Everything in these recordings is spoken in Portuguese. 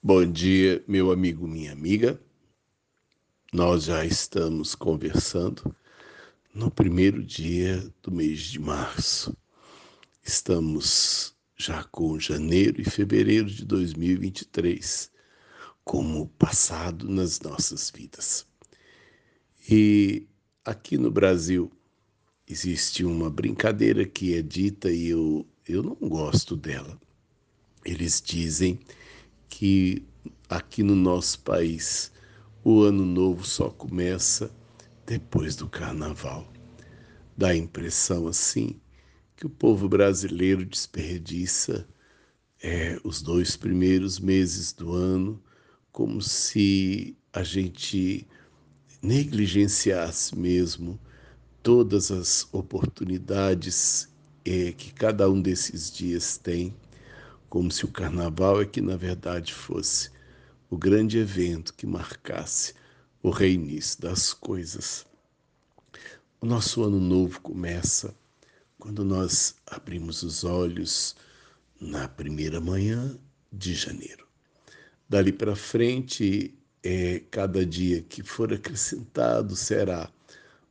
Bom dia, meu amigo, minha amiga. Nós já estamos conversando no primeiro dia do mês de março. Estamos já com janeiro e fevereiro de 2023 como passado nas nossas vidas. E aqui no Brasil existe uma brincadeira que é dita e eu, eu não gosto dela. Eles dizem que aqui no nosso país o ano novo só começa depois do carnaval. Dá a impressão assim que o povo brasileiro desperdiça é, os dois primeiros meses do ano como se a gente negligenciasse mesmo todas as oportunidades é, que cada um desses dias tem como se o carnaval é que na verdade fosse o grande evento que marcasse o reinício das coisas. O nosso ano novo começa quando nós abrimos os olhos na primeira manhã de janeiro. Dali para frente, é, cada dia que for acrescentado será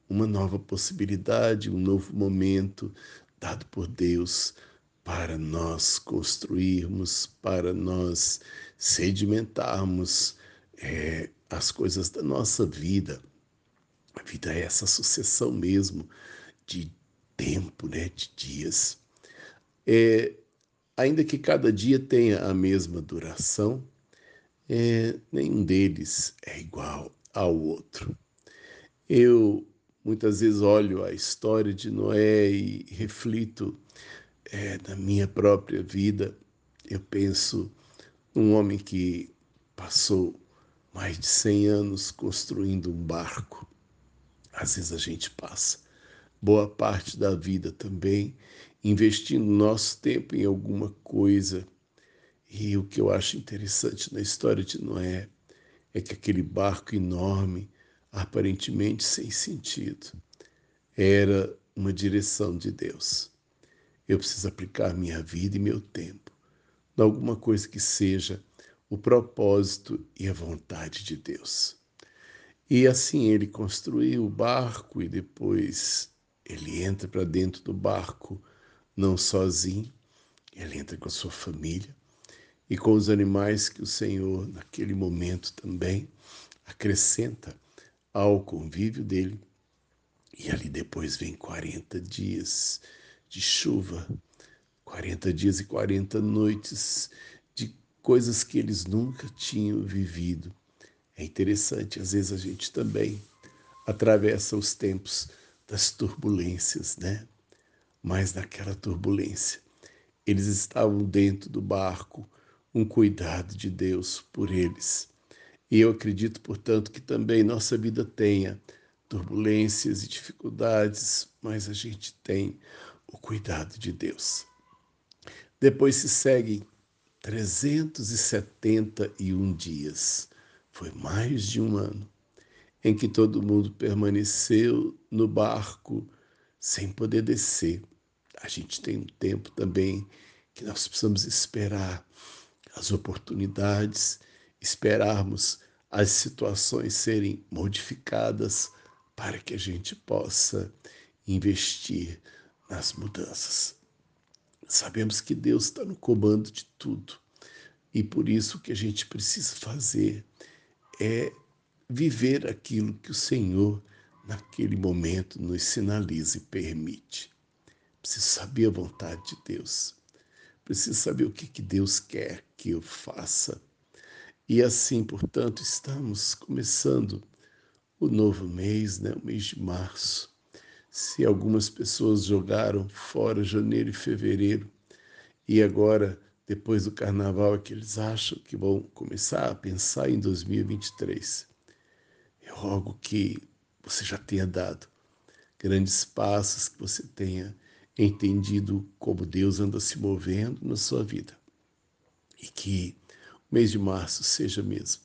uma nova possibilidade, um novo momento dado por Deus para nós construirmos, para nós sedimentarmos é, as coisas da nossa vida. A vida é essa sucessão mesmo de tempo, né, de dias. É, ainda que cada dia tenha a mesma duração, é, nenhum deles é igual ao outro. Eu muitas vezes olho a história de Noé e reflito é, na minha própria vida, eu penso num homem que passou mais de 100 anos construindo um barco. Às vezes a gente passa boa parte da vida também investindo nosso tempo em alguma coisa. E o que eu acho interessante na história de Noé é que aquele barco enorme, aparentemente sem sentido, era uma direção de Deus. Eu preciso aplicar minha vida e meu tempo em alguma coisa que seja o propósito e a vontade de Deus. E assim ele construiu o barco e depois ele entra para dentro do barco, não sozinho, ele entra com a sua família e com os animais que o Senhor, naquele momento também, acrescenta ao convívio dele. E ali depois vem 40 dias de chuva, 40 dias e 40 noites de coisas que eles nunca tinham vivido. É interessante, às vezes a gente também atravessa os tempos das turbulências, né? Mas naquela turbulência, eles estavam dentro do barco, um cuidado de Deus por eles. E eu acredito, portanto, que também nossa vida tenha turbulências e dificuldades, mas a gente tem o cuidado de Deus. Depois se seguem 371 dias. Foi mais de um ano em que todo mundo permaneceu no barco sem poder descer. A gente tem um tempo também que nós precisamos esperar as oportunidades, esperarmos as situações serem modificadas para que a gente possa investir nas mudanças. Sabemos que Deus está no comando de tudo e por isso o que a gente precisa fazer é viver aquilo que o Senhor, naquele momento, nos sinaliza e permite. Preciso saber a vontade de Deus. Preciso saber o que, que Deus quer que eu faça. E assim, portanto, estamos começando o novo mês, né? o mês de março se algumas pessoas jogaram fora janeiro e fevereiro e agora, depois do carnaval, é que eles acham que vão começar a pensar em 2023. Eu rogo que você já tenha dado grandes passos, que você tenha entendido como Deus anda se movendo na sua vida e que o mês de março seja mesmo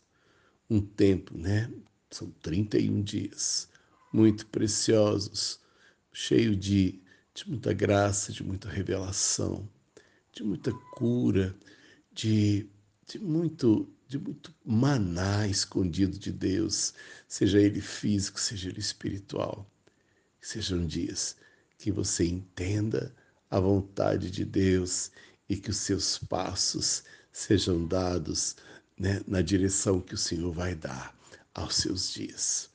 um tempo, né? São 31 dias muito preciosos cheio de, de muita graça, de muita revelação, de muita cura, de, de muito de muito maná escondido de Deus, seja ele físico, seja ele espiritual. Sejam dias que você entenda a vontade de Deus e que os seus passos sejam dados né, na direção que o Senhor vai dar aos seus dias.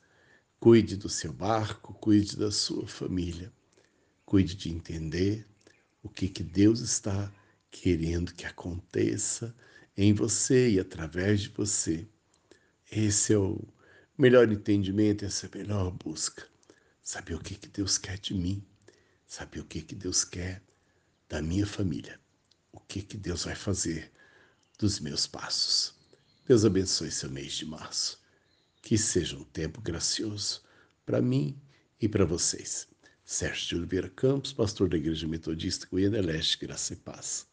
Cuide do seu barco, cuide da sua família, cuide de entender o que, que Deus está querendo que aconteça em você e através de você. Esse é o melhor entendimento, essa é a melhor busca. Saber o que, que Deus quer de mim, saber o que, que Deus quer da minha família, o que, que Deus vai fazer dos meus passos. Deus abençoe seu mês de março. Que seja um tempo gracioso para mim e para vocês. Sérgio de Oliveira Campos, pastor da Igreja Metodista Goiânia Leste, Graça e Paz.